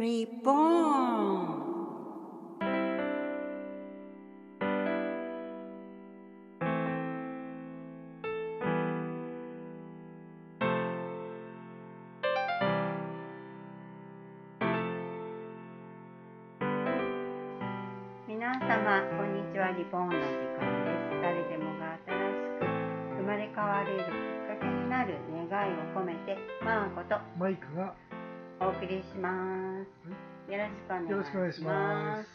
リボ皆様こんにちはリボンの時間です。誰でもが新しく生まれ変われるきっかけになる願いを込めてマーコとマイクがお送りします。よろしくお願いします。よろしくお願いします。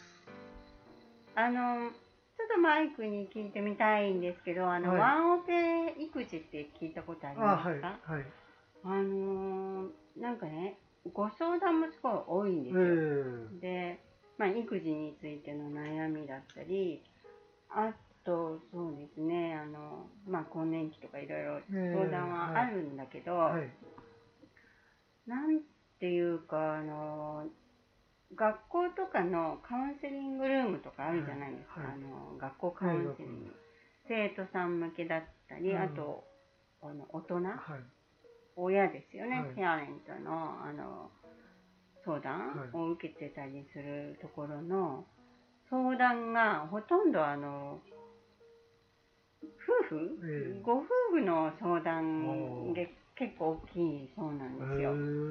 あのちょっとマイクに聞いてみたいんですけどあの、はい。ワンオペ育児って聞いたことありあ、はい、ますか？はい。あのなんかねご相談もすごい多いんでえすよ、ー、で、まあ、育児についての悩みだったりあとそうですねあの、まあ、更年期とかいろいろ相談はあるんだけど、はい、なんていうかあの学校とかのカウンセリングルームとかあるじゃないですか、はい。あの学校カウンセリング、生徒さん向けだったり、うん。あとあの大人？はい、親ですよね、はい。ペアレントのあの相談はい。を受けてたりするところの相談がほとんどあの夫婦、ええ。ご夫婦の相お談ー。で結構大きいそうなんですよ。えうー、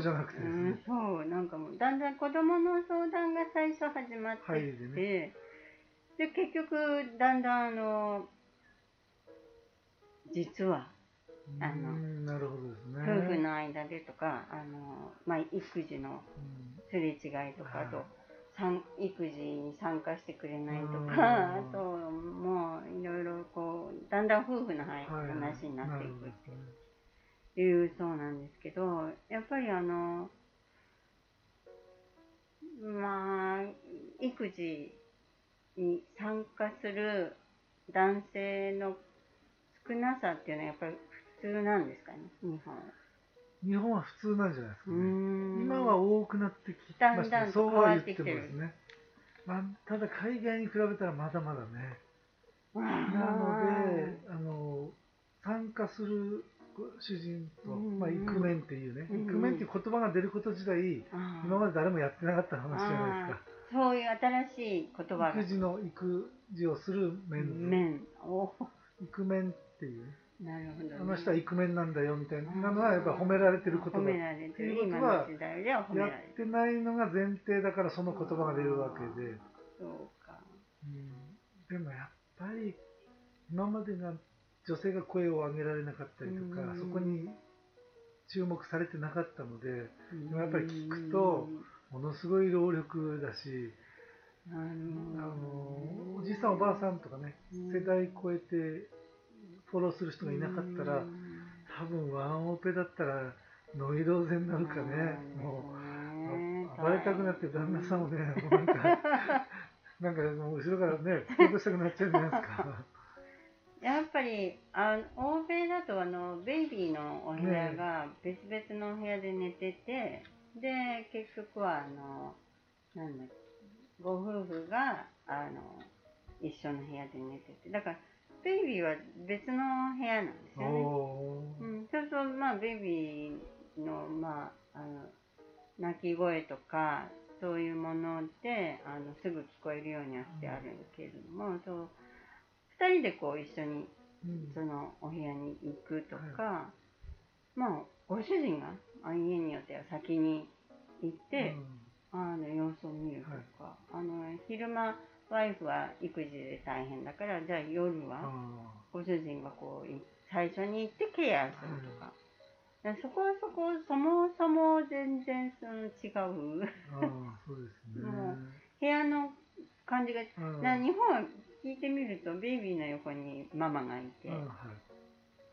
じゃなくてですね。うん、そうなんかもうだんだん子供の相談が最初始まってはいって、でで結局だんだんあの実はあのなるほどですね。夫婦の間でとか、あのまあ、育児のうん。すれ違いとか、と参育児に参加してくれないとうん。か、あともういろいろこうだんだん夫婦の話になっていく。っていうそうなんですけどやっぱりあのまあ育児に参加する男性の少なさっていうのはやっぱり普通なんですかね日本は。日本は普通なんじゃないですかね。ん今は多くなってきだましたね。んだんとそうは言っててっきてるますね。まあ、ただ海外に比べたらまだまだね。ななので、あの参加する主人と、うんまあ、イクメンっていうね、うん。イクメンっていう言葉が出ること自体、今まで誰もやってなかった話じゃないですか。そういう新しい言葉が。育児の育児をするメンズ、面。おイクメンっていう、なるほど、ね、あの人はイクメンなんだよみたいな。のはやっぱ褒められてる言葉。褒められてる今の時代では褒めやられっててないのが前提だからその言葉が出るわけで、そうか。うん。でもやっぱり今までが女性が声を上げられなかったりとか、うん。そこに注目されてなかったのでもやっぱり聞くとものすごい労力だし、あのおじいさんおばあさんとかね世代超えてフォローする人がいなかったら多分ワンオペだったらノイローゼになるかね。もう暴れたくなって旦那さんをねもうなんか なんかもう後ろからね突き落としたくなっちゃうんじゃないですか。やっぱりあの欧米だとあのベイビーのお部屋が別々のお部屋で寝てて、で結局はあのなんだっけご夫婦があの一緒の部屋で寝てて。だからベイビーは別の部屋なんですよね。うん、そうするとまあベイビーのまああの泣き声とかそういうものであのすぐ聞こえるようにはしてあるけれども、そう2人でこう一緒にうん。そのお部屋に行くとか、まあご主人があ家によっては先に行って、あの様子を見るとか、あの昼間ワイフは育児で大変だからじゃあ夜うんはあご主人がこうい最初に行ってケアするとか。だからそこはそこそもそも全然その違う。うですね。も部屋の感じがうん。な日本は聞いてみるとベイビーの横にママがいて、うんは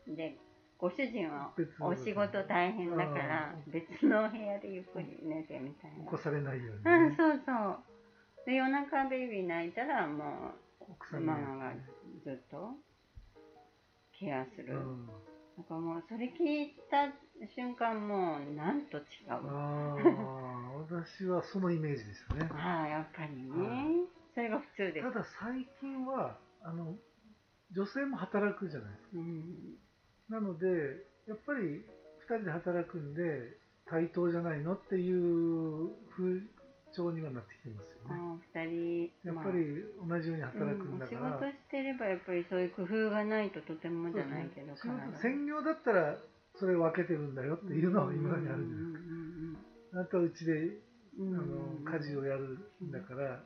い。でご主人はお仕事大変だから別の部屋でゆっくり寝てみたいな、起こされないようにうん、ね。そうそう。で夜中ベイビー泣いたらもうんママがずっとケアする、うん。なんかもうそれ聞いた瞬間もうなんと違う。ああ、私はそのイメージでしたね。ああやっぱりね、れが普通です。ただ最近はあの女性も働くじゃないですか。うん。なのでやっぱり2人で働くんで対等じゃないのっていう風潮にはなってきてますよね。人やっぱり同じように働くんだから、うん、仕事してればやっぱりそういう工夫がないととてもじゃないけど、仕事専業だったらそれ分けてるんだよっていうのは今にあるじゃないですか。あとはうちであの家事をやるんだから、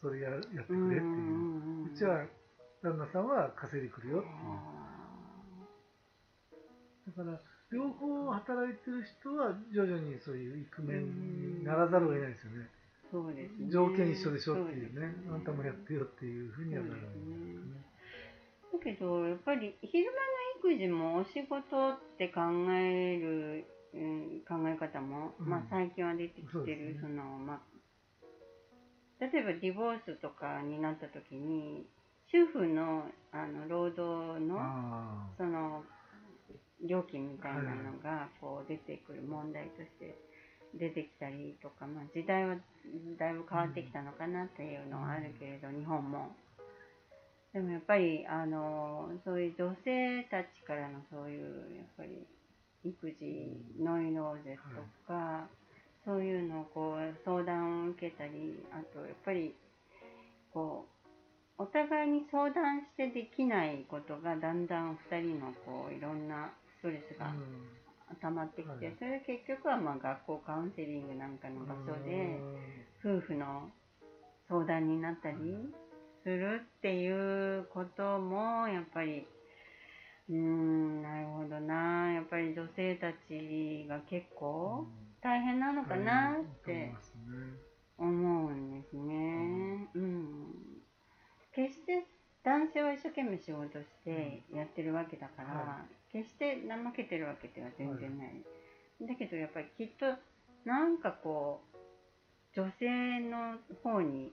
それややってくれっていう。うちは旦那さんは稼いでくるよっていう。だから両方働いてる人は徐々にそういうイクメンにならざるを得ないですよね。そうですね条件一緒でしょっていうねあんたもやってよっていうふうにはならないですね。だけどやっぱり昼間の育児もお仕事って考える、うん、考え方も、うんまあ、最近は出てきてるそ、ねのまあ例えばディボースとかになった時に主婦のあの労働のあその料金みたいなのがこう出てくる問題として出てきたりとか、まあ、時代はだいぶ変わってきたのかなっていうのはあるけれど、日本も。でもやっぱりあのそういう女性たちからのそういうやっぱり育児ノイローゼとか、そういうのをこう相談を受けたりあとやっぱりこうお互いに相談してできないことがだんだん2人のこういろんなストレスあが溜まってきて、はい。それで結局はまあ学校カウンセリングなんかの場所で夫婦の相談になったりするっていうこともやっぱりうーんなるほどな。やっぱり女性たちが結構大変なのかなって思うんですね。うん。決して男性は一生懸命仕事してやってるわけだから、は決して怠けてるわけでは全然ない。だけどやっぱりきっとなんかこう女性の方に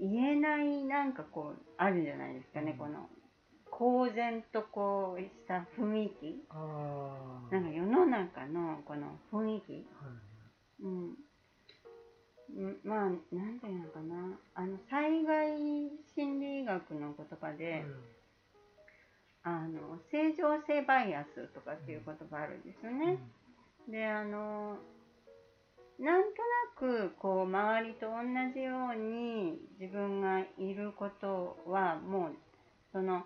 言えないなんかこうあるんじゃないですかね、うんこの公然とこうした雰囲気。なんか世の中のこのまあ、なんていうのかな、あの災害心理学の言葉で、あの正常性バイアスとかっていう言葉あるんですよね。で、あの、なんとなくこう周りと同じように自分がいることはもうその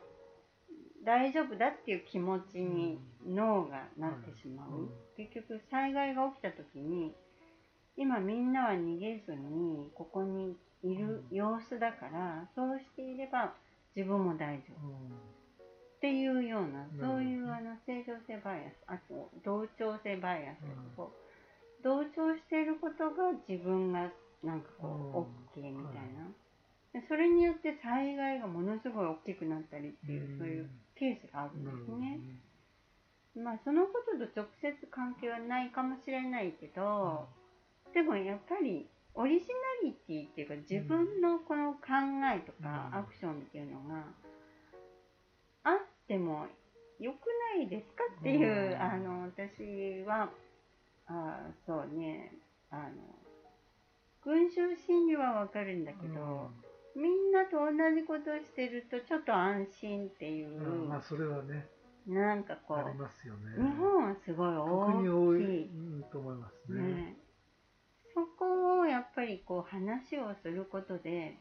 大丈夫だっていう気持ちに脳がなってしまう。うん。結局災害が起きた時に今みんなは逃げずにここにいる様子だから、そうしていれば自分も大丈夫。っていうような、うん。そういうあの正常性バイアスあと同調性バイアスうんこう同調していることが自分がなんかこううん。OK みたいな、でそれによって災害がものすごい大きくなったりっていう、うん。そういうケースがあるんですね。まあそのことと直接関係はないかもしれないけど、でもやっぱりオリジナリティっていうか自分のこの考えとかうんアクションっていうのがあってもよくないですかっていう、うんあの私はあそうねあの群衆心理はわかるんだけど、みんなと同じことをしてるとちょっと安心っていう、うんうんまあそれはねなんかこうありますよね。日本はすごい特に多い、大きい。うん、と思いますね。ね、そこをやっぱりこう話をすることで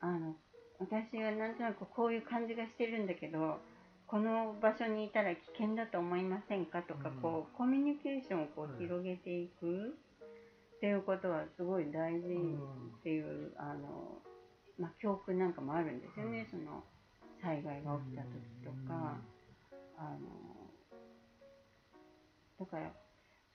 あの私はなんとなくこういう感じがしてるんだけどこの場所にいたら危険だと思いませんかとか、うん。こうコミュニケーションをこはいう広げていくっていうことはすごい大事うんっていう、あのまあ、教訓なんかもあるんですよね、その災害が起きた時とか。あのだから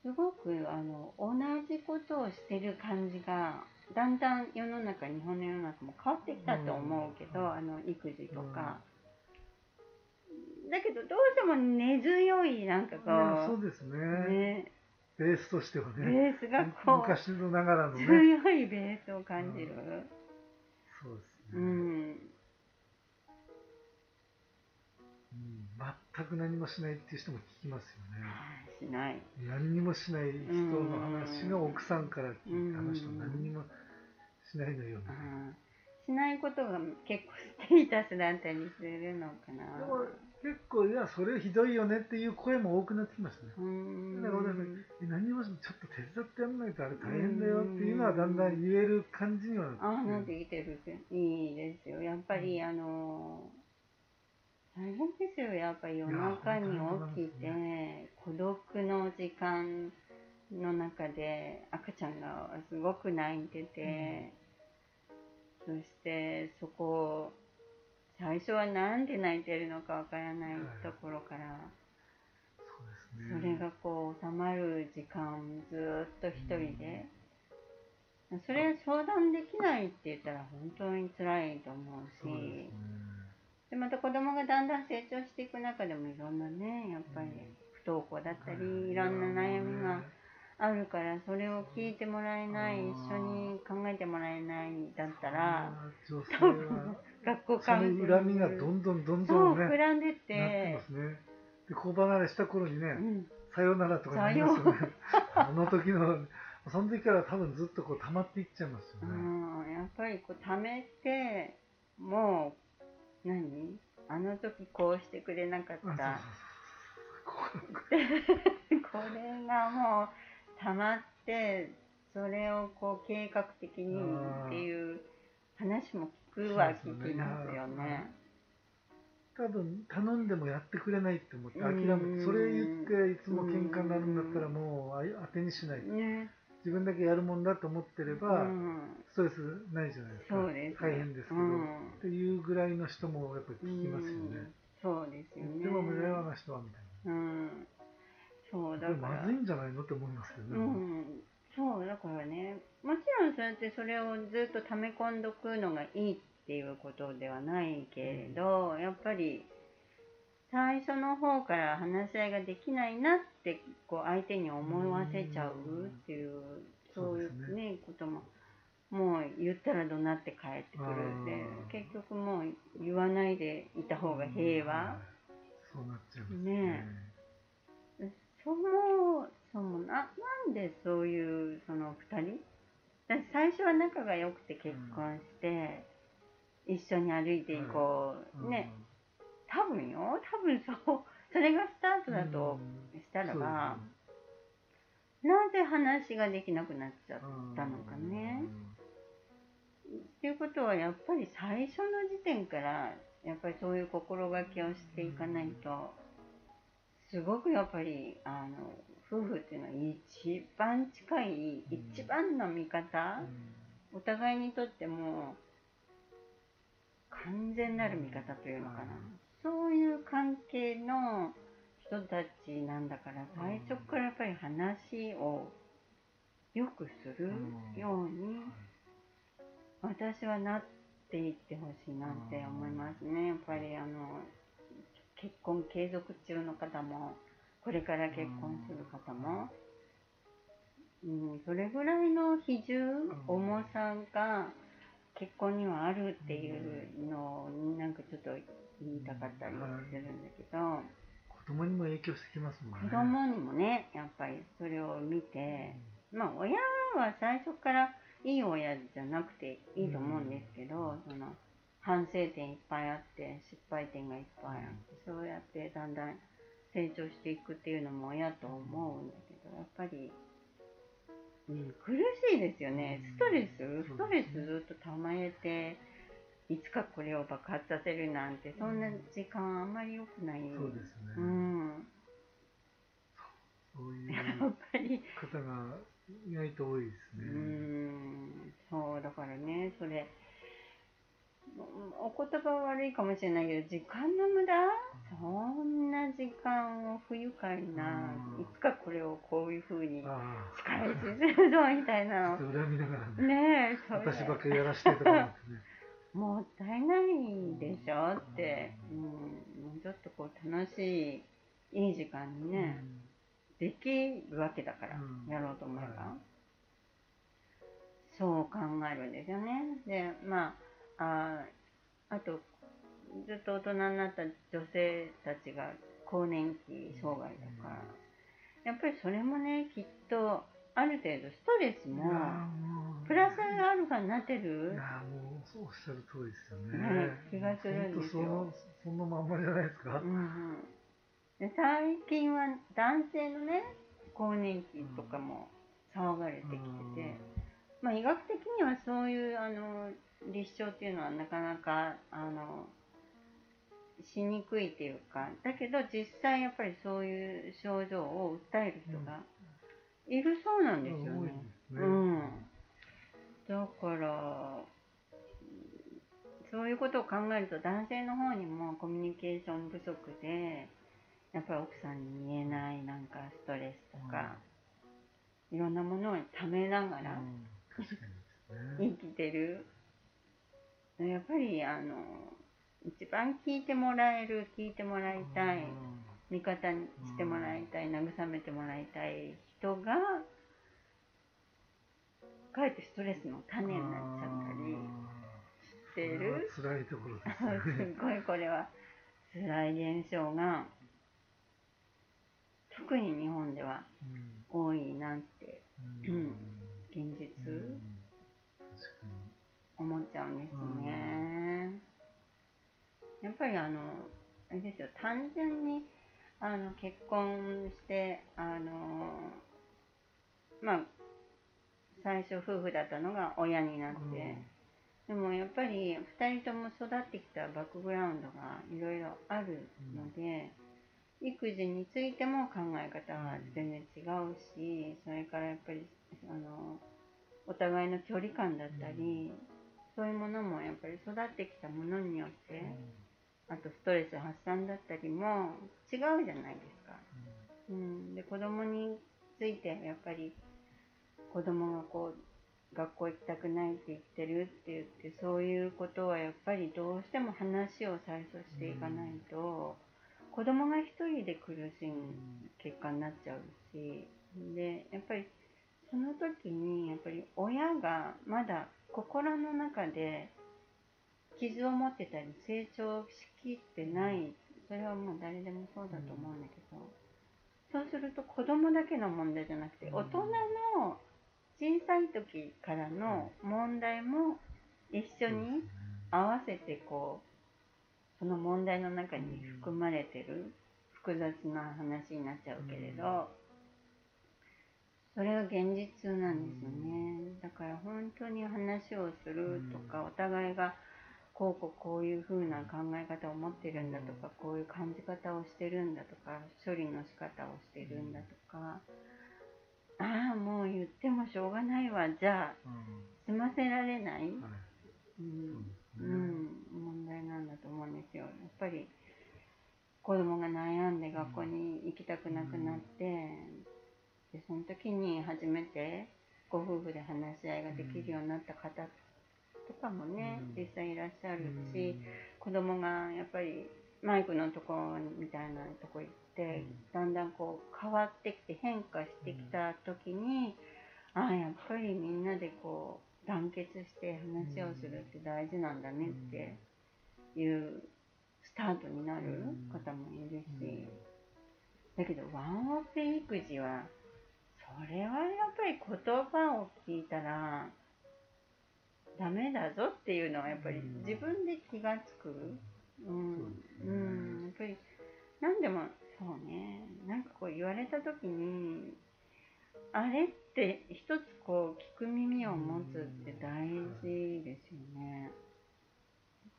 すごくあの同じことをしてる感じがだんだん世の中日本の世の中も変わってきたと思うけど、うん。あの育児とか、だけどどうしても根強いなんかこそうですね。うね。ベースとしてはベね。ースがこう昔のながらのね。強いベースを感じる、そうですね。うん。うん。全く何もしないっていう人も聞きますよね。しない。何にもしない人の話の奥さんから聞いた話と何にもしないのよ。みたいな。うん。しないことが結構ステータスだったりするのかな。でも結構いやそれひどいよねっていう声も多くなってきましたね。うーん。だから私何もちょっと手伝ってやんないとあれ大変だよっていうのはだんだん言える感じにはああ、なっっててきてる。っていいですよ。やっぱり、あの、大変ですよ。やっぱり夜中に起きて、孤独の時間の中で赤ちゃんがすごく泣いてて、そしてそこを、最初はなんで泣いてるのかわからないところから、そうですね。それがこう収まる時間ずーっと一人で、それ相談できないって言ったら本当に辛いと思うしね。でまた子供がだんだん成長していく中でもいろんなねやっぱり不登校だったり、い。ろんな悩みがあるからそれを聞いてもらえない一緒に考えてもらえないだったら多分は学校そ関係の恨みがどんどんどんどんね、膨らんでっなっててますね。で、子離れした頃にね、うん。さよならとかなりますよね。あの時の、その時から多分ずっとこう溜まっていっちゃいますようね。ん、やっぱりこう貯めてもう何？あの時こうしてくれなかっあたこ これがもう溜まってそれをこう計画的にっていう話も聞くは聞きますよね。多分頼んでもやってくれないって思って諦めうん。て、それ言っていつも喧嘩になるんだったらもう当てにしない。ね、自分だけやるもんだと思ってれうば、ん、ストレスないじゃないですか。そうです、ね。大変ですけど、うんっていうぐらいの人もやっぱり聞きますよね。うんそうですよね。でも無駄な人はみたいうん。そうな。だから。まずいんじゃないのって思いますけどね。うん、そうだからねもちろんそうやってそれをずっと溜め込んどくのがいいっていうことではないけれど、やっぱり最初の方から話し合いができないなってこう相手に思わせちゃうっていう、そういうそうですね。ことももう言ったら怒鳴って帰ってくるであー結局もう言わないでいた方が平和。はいそうなっちゃいますね。そもそもななんでそういうその2人？最初は仲が良くて結婚して、一緒に歩いていこう、うん。ね多分よ。多分そう。それがスタートだとしたらば、なぜ話ができなくなっちゃったのかね。っていうことはやっぱり最初の時点からやっぱりそういう心がけをしていかないとすごくやっぱりあの夫婦っていうのは一番近いうん一番の味方お互いにとっても完全なる味方というのかなそういう関係の人たちなんだから最初からやっぱり話をよくするように私はなっていってほしいなって思いますね。やっぱりあの結婚継続中の方もこれから結婚する方も、うん、それぐらいの比重重さが結婚にはあるっていうのをなんかちょっと言いたかったりするんだけど、子供にも影響してきますもんね。子供にもねやっぱりそれを見て、まあ親は最初からいい親じゃなくていいと思うんですけど、その反省点いっぱいあって失敗点がいっぱいあって、そうやってだんだん成長していくっていうのも親と思うんだけどやっぱり、うん、苦しいですよね。ストレス？ストレスずっと溜めていつかこれを爆発させるなんてそんな時間あんまり良くない。そうですね。うんそういうやっぱり方が意外と多いですね。んそうだからねそれうんお言葉は悪いかもしれないけど時間の無駄？そんな時間を不愉快なうんいつかこれをこういうふうにあ仕返しするぞみたいあ、なのちょっと恨みながらね。ねえ私ばっかりやらしてとか思ってね。もったいないでしょ？って、うん、もうちょっとこう楽しいいい時間にね、できるわけだから、うん。やろうと思えば、はそう考えるんですよね。でまあああとずっと大人になった女性たちが更年期障害とか、やっぱりそれもねきっとある程度ストレスもプラスアルファになっているやもうそうおっしゃる通りですよね。ね気がするんですよ。そのそのまんまじゃないですか。うんうん。で最近は男性のね更年期とかも騒がれてきてて、まあ、医学的にはそういうあの立証っていうのはなかなかあのしにくいっていうか。だけど実際やっぱりそういう症状を訴える人がいるそうなんですよね。ね。うん、だからそういうことを考えると男性の方にもコミュニケーション不足でやっぱり奥さんに言えないなんかストレスとか、いろんなものをためながらうんね。生きてる、やっぱりあの一番聞いてもらえる聞いてもらいたい味方にしてもらいたい慰めてもらいたい人がかえってストレスの種になっちゃったりしてる辛いところすですね。ごいこれは辛い現象が特に日本ではうん多いなってうん現実。思っちゃうんですよね。やっぱりあのあれですよ単純にあの結婚してあのまあ最初夫婦だったのが親になって、でもやっぱり2人とも育ってきたバックグラウンドがいろいろあるので、育児についても考え方は全然違うしそれからやっぱりあのお互いの距離感だったり、そういうものもやっぱり育ってきたものによって、あとストレス発散だったりも違うじゃないですか。うん、で子供についてやっぱり子供がこう学校行きたくないって言ってるって言ってそういうことはやっぱりどうしても話を最初していかないと、子供が一人で苦しむ結果になっちゃうしでやっぱりその時にやっぱり親がまだ心の中で傷を持ってたり成長しきってないそれはもう誰でもそうだと思うんだけど、そうすると子供だけの問題じゃなくて大人の小さい時からの問題も一緒に合わせてこうその問題の中に含まれてる複雑な話になっちゃうけれど、それが現実なんですよね。だから本当に話をするとか、お互いがこうこうこういう風な考え方を持ってるんだとか、こういう感じ方をしてるんだとか、処理の仕方をしてるんだとか、ああ、もう言ってもしょうがないわ、じゃあ、済ませられない、はい。うん。そうん、問題なんだと思うんですよ。やっぱり子供が悩んで学校に行きたくなくなって、でその時に初めてご夫婦で話し合いができるようになった方とかもね、うん。実際いらっしゃるし、子供がやっぱりマイクのところみたいなとこ行って、だんだんこう変わってきて変化してきた時に、ああやっぱりみんなでこう団結して話をするって大事なんだねっていうスタートになる方もいるし、だけどワンオペ育児はそれはやっぱり言葉を聞いたらダメだぞっていうのはやっぱり自分で気がつく。うん、うん、やっぱり何でもそうね。なんかこう言われた時にあれって一つこう聞く耳を持つって大事ですよね。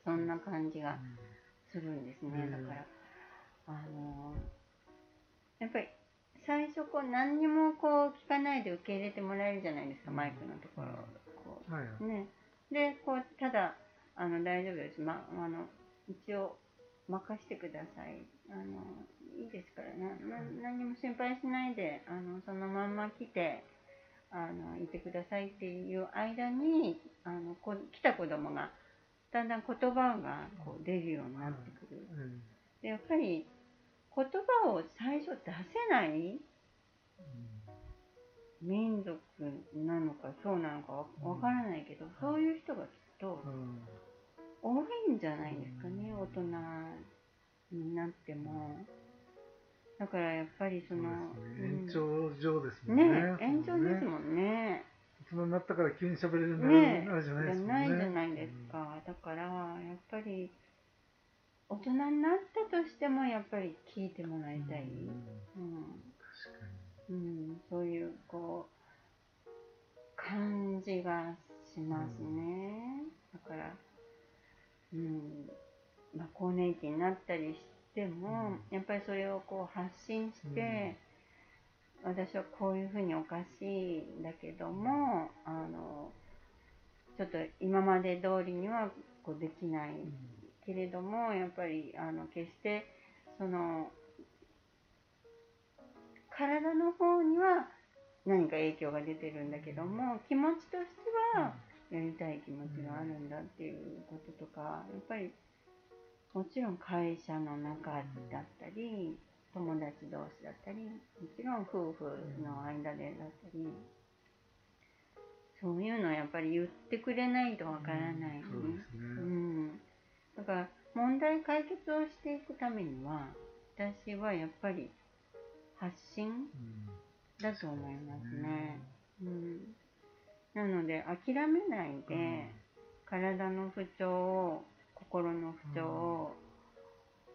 そんな感じがするんですね。だからあのやっぱり最初こう何にもこう聞かないで受け入れてもらえるじゃないですかマイクのところ。こうはい。はいね、でこうただあの大丈夫です、ま、あの一応任してください。あのいいですからなな何にも心配しないであのそのまんま来てあのいてくださいっていう間にあのこ来た子供がだんだん言葉がこう出るようになってくる。うんでやっぱり言葉を最初出せない民族なのかそうなのかわわからないけど、そういう人がきっとうん多いんじゃないですかね、大人になっても。だからやっぱりその、延長上ですうんもんね。ね延長ですん。もんね。大人になったから急に喋れるようになねるじゃないですもんね。ないじゃないですか。だからやっぱり大人になったとしてもやっぱり聞いてもらいたい。うんうん確かに。うん、そういうこう感じがしますね。だから、うん、まあ更年期になったりしても、やっぱりそれをこう発信して、私はこういうふうにおかしいんだけども、あのちょっと今まで通りにはこうできないけれどもやっぱりあの決してその体の方には何か影響が出てるんだけども気持ちとしてはやりたい気持ちがあるんだっていうこととかやっぱりもちろん会社の中だったり友達同士だったりもちろん夫婦の間でだったりそういうのはやっぱり言ってくれないとわからない、ですね。うん、だから問題解決をしていくためには私はやっぱり発信うんだと思いますね。うん、なので諦めないで、体の不調を心の不調を、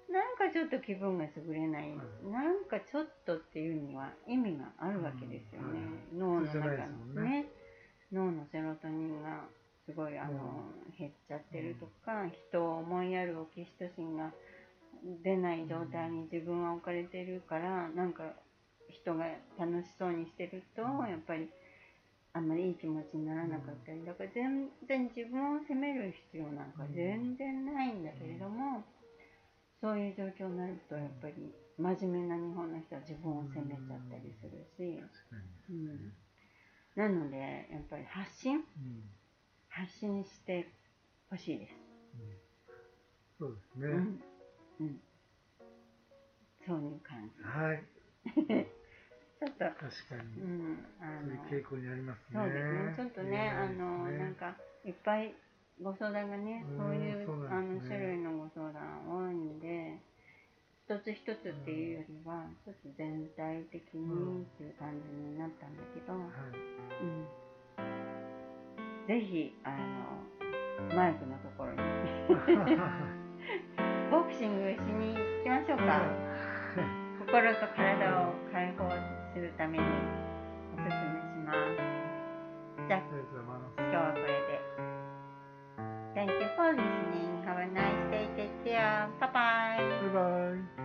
なんかちょっと気分が優れない、はいなんかちょっとっていうには意味があるわけですよね、うん。脳の中普通じゃないですもんね。のね脳のセロトニンがすごいあの、減っちゃってるとか、人を思いやるオキシトシンが出ない状態に自分は置かれてるからなんか人が楽しそうにしてるとやっぱりあんまりいい気持ちにならなかったりだから全然自分を責める必要なんか全然ないんだけれどもそういう状況になるとやっぱり真面目な日本の人は自分を責めちゃったりするし、うん、なのでやっぱり発信うん発信してほしいです。そうですね。うんうん、そういう感じ。はい。ちょっと、確かうに。ん、あの、そういう傾向にありますね。そうですね、ちょっとね、あの、なんか、いっぱいご相談がね、うんそういう、そうあの、種類のご相談多いんで、一つ一つっていうよりは、ちょっと全体的にっていう感じになったんだけど、はい。うん。ぜひ、あの、マイクのところに、ボクシングしに行きましょうか。心と体を解放するためにおすすめします。じゃあ。今日はこれで。Thank you for listening. Have a nice day. Take care. Bye bye. バイバイ。